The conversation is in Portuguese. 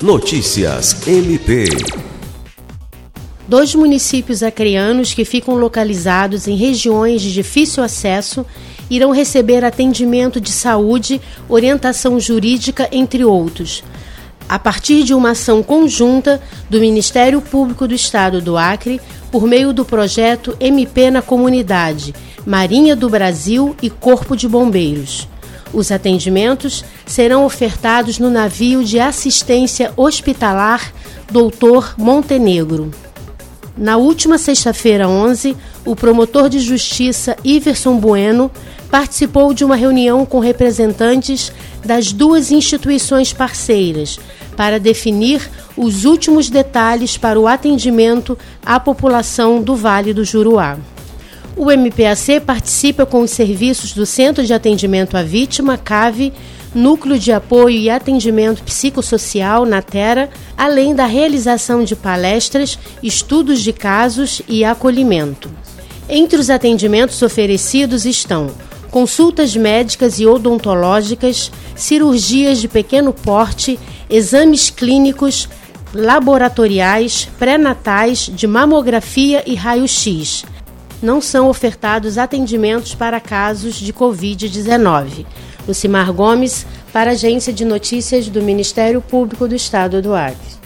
Notícias MP. Dois municípios acreanos que ficam localizados em regiões de difícil acesso irão receber atendimento de saúde, orientação jurídica, entre outros, a partir de uma ação conjunta do Ministério Público do Estado do Acre, por meio do projeto MP na Comunidade, Marinha do Brasil e Corpo de Bombeiros. Os atendimentos serão ofertados no navio de assistência hospitalar Doutor Montenegro. Na última sexta-feira, 11, o promotor de justiça Iverson Bueno participou de uma reunião com representantes das duas instituições parceiras para definir os últimos detalhes para o atendimento à população do Vale do Juruá. O MPAC participa com os serviços do Centro de Atendimento à Vítima, CAVE, Núcleo de Apoio e Atendimento Psicossocial, NATERA, além da realização de palestras, estudos de casos e acolhimento. Entre os atendimentos oferecidos estão consultas médicas e odontológicas, cirurgias de pequeno porte, exames clínicos, laboratoriais, pré-natais, de mamografia e raio-x. Não são ofertados atendimentos para casos de Covid-19. Lucimar Gomes, para a Agência de Notícias do Ministério Público do Estado do Acre.